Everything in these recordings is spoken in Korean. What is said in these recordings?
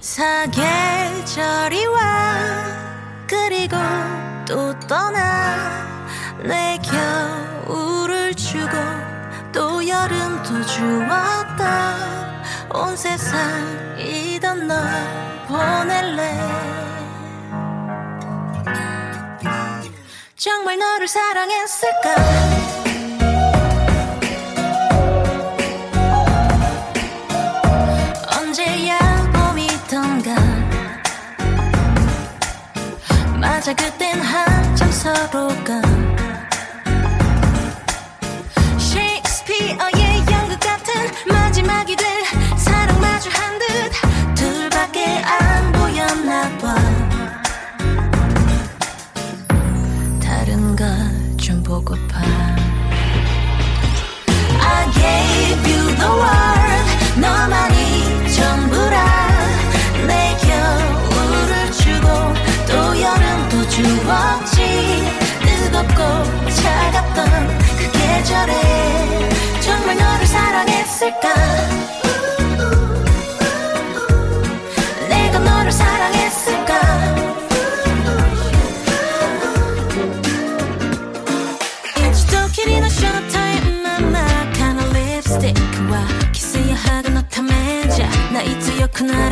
사계절이 와 그리고 또 떠나 내 겨울을 주고 또 여름도 주었다. 온 세상이던 널 보낼래. 정말 너를 사랑했을까 맞아 그땐 한참 서로가 셰익스피어의 연극 같은 마지막이 될 나 이투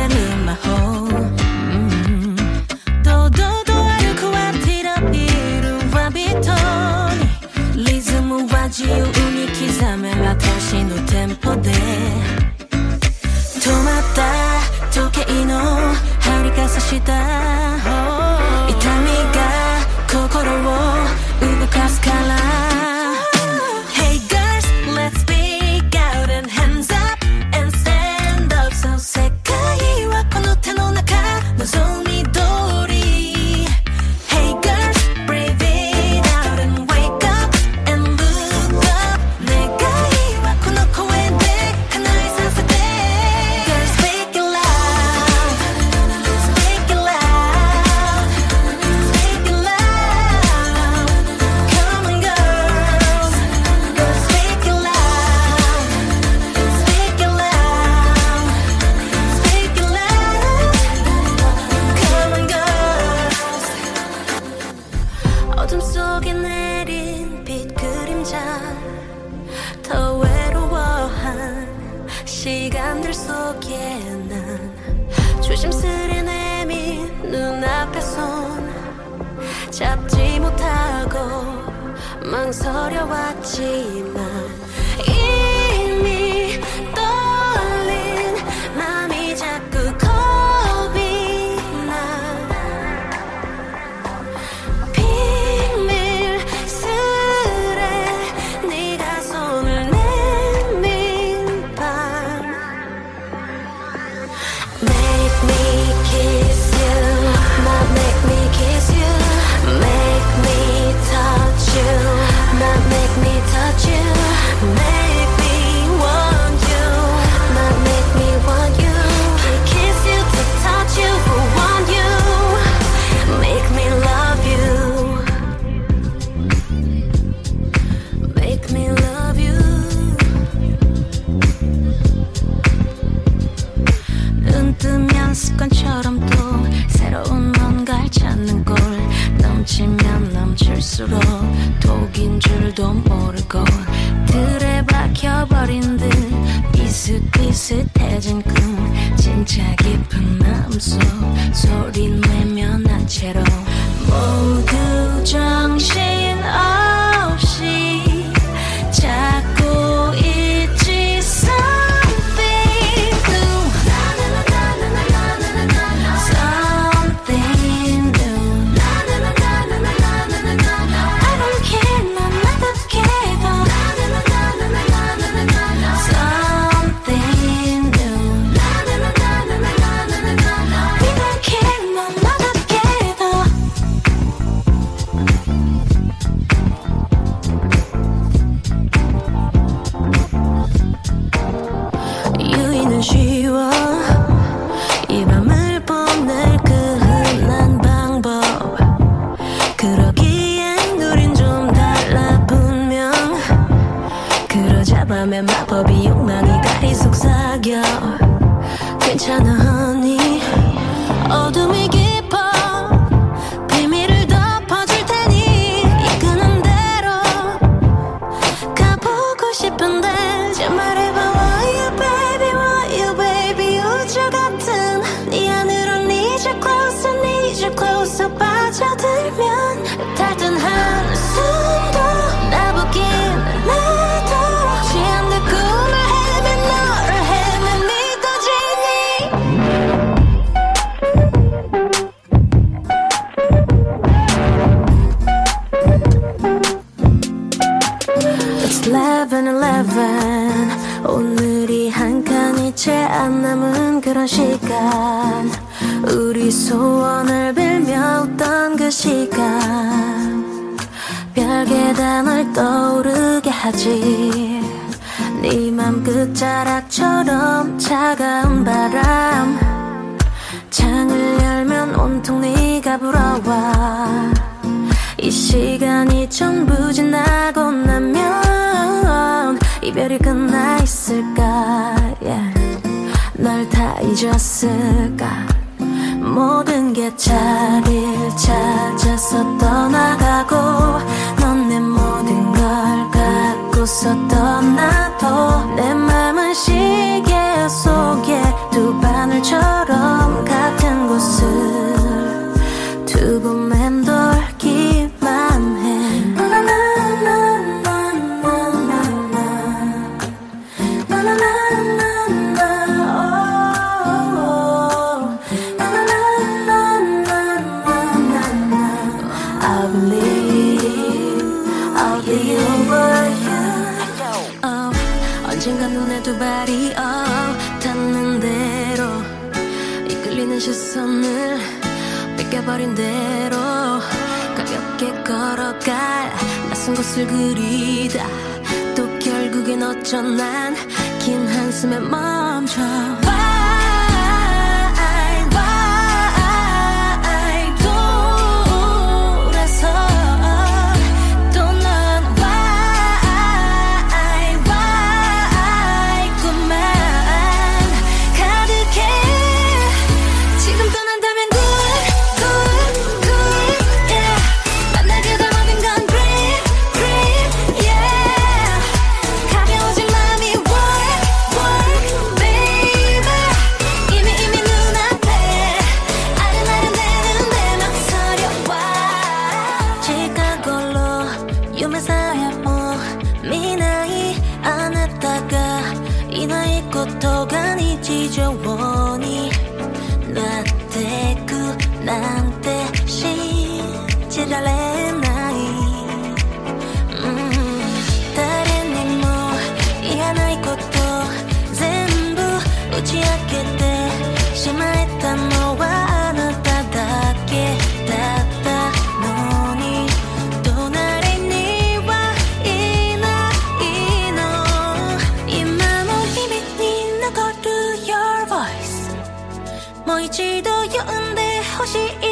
시간들 속에 난 조심스레 내민 눈앞에 손 잡지 못하고 망설여 왔지만 진짜 깊은 마음속 소리 내면한 채로 모두 정신 없 하지. 네맘 끝자락처럼 차가운 바람. 창을 열면 온통 네가 불어와. 이 시간이 전부 지나고 나면 이별이 끝나 있을까? Yeah. 널다 잊었을까? 모든 게 자리를 찾아서 떠나가고 넌 내 모든 걸 웃어 떠나도 내 맘은 시계 속에 두 바늘처럼 가고 마저 난긴 한숨에 멈춰. 着我もう一度呼んでほしい。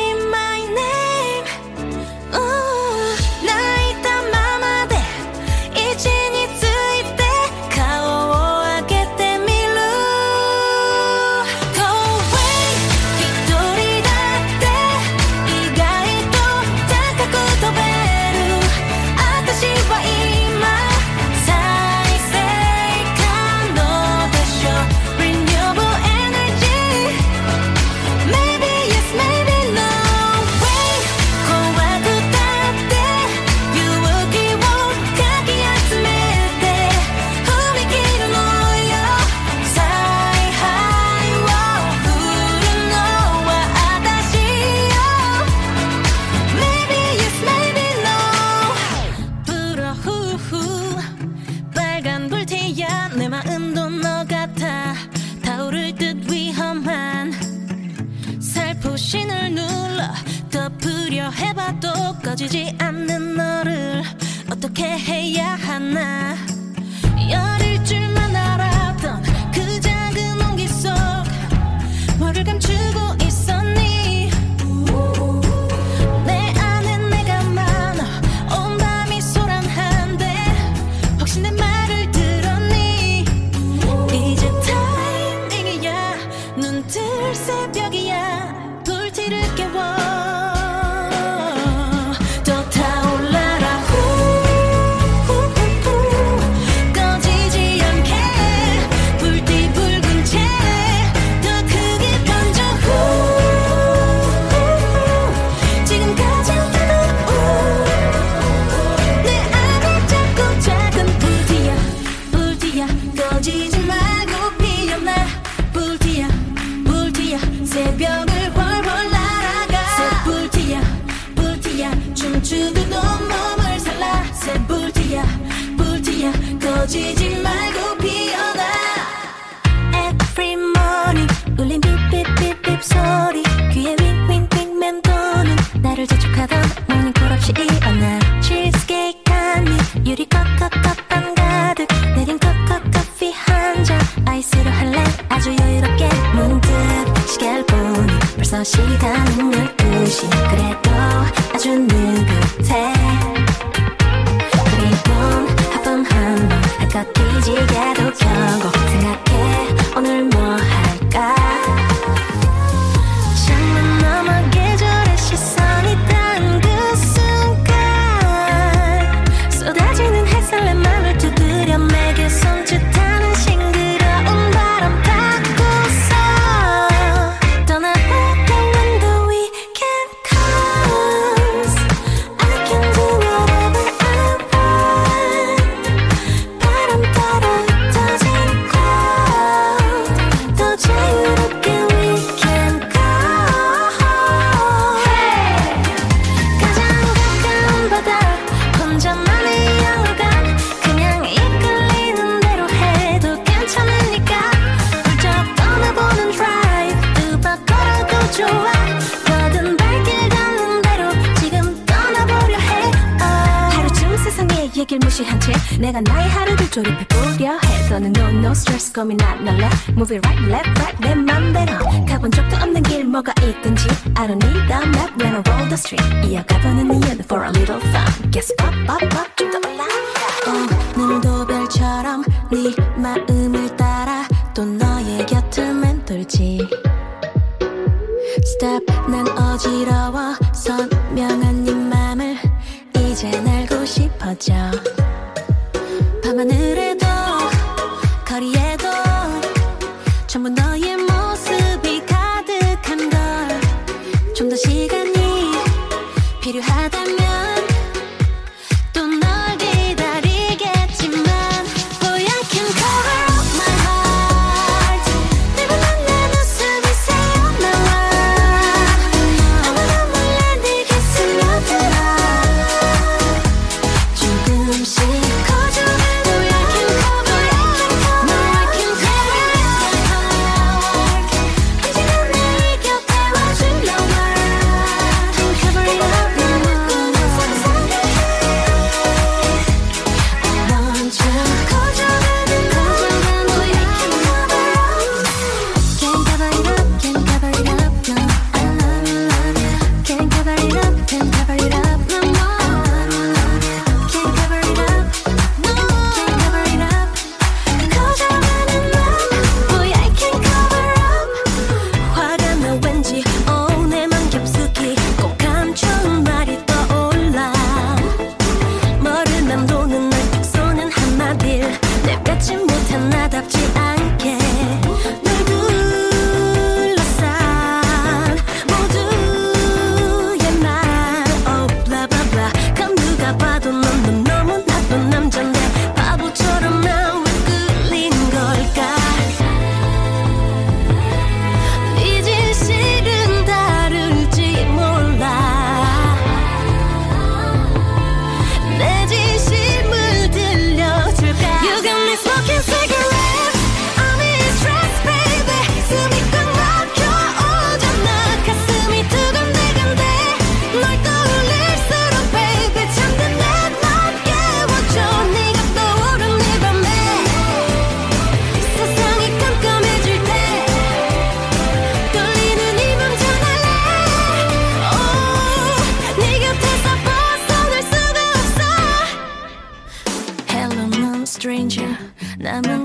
시간은 12시 그래도 아주 늦 조립해보려 해서는 no no stress 고민안 날래 Move it right left right 내 맘대로 가본 적도 없는 길 뭐가 있든지 I don't need a map when I roll the street 이어가보는 이유는 for a little fun Guess pop pop pop 좀더 올라 오늘도 별처럼 네 마음을 따라 또 너의 곁을 맴돌지 Stop 난 어지러워 선명한 네 맘을 이젠 알고 싶어져 can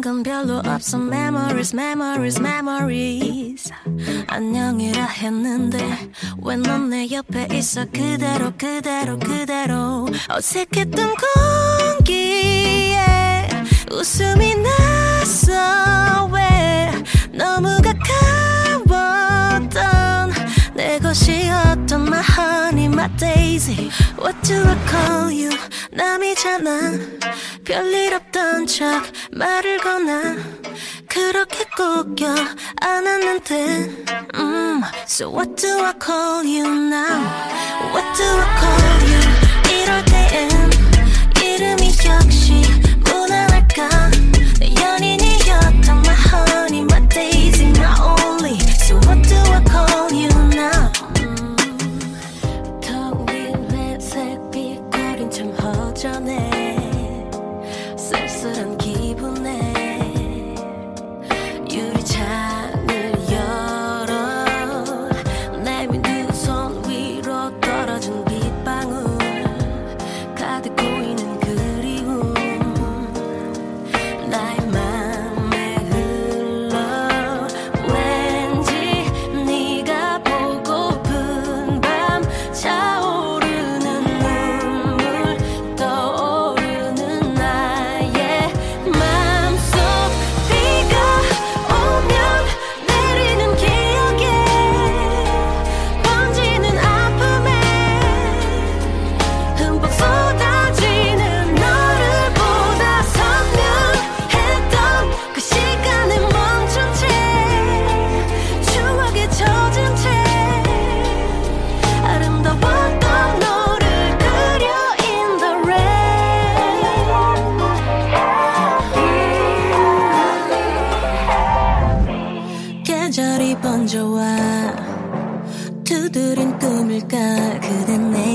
건 별로 없어. Memories memories memories. 안녕이라 했는데 왜 넌 내 옆에 있어? 그대로 그대로 그대로 어색했던 공기에 웃음이 났어. 왜 너무 가 것이었던 my honey my daisy What do I call you 남이잖아 별일 없던 척 말을 거나 그렇게 꼭겨 안았는데 음, So what do I call you now What do I call you 이럴 때엔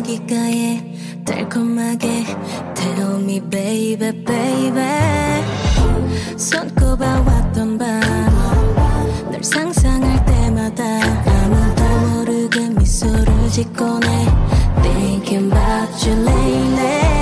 귓가에 달콤하게 Tell me baby baby 손꼽아 왔던 밤널 상상할 때마다 아무도 모르게 미소를 짓곤 해 Thinking about you lately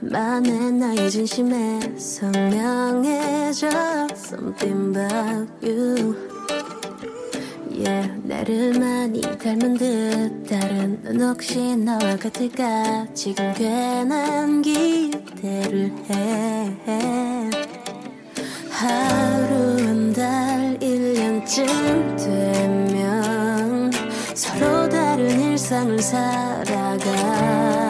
담아낸 나의 진심에 선명해져. Something about you. Yeah, 나를 많이 닮은 듯. 다른 넌 혹시 너와 같을까? 지금 괜한 기대를 해. 하루 한 달 1년쯤 되면 서로 다른 일상을 살아가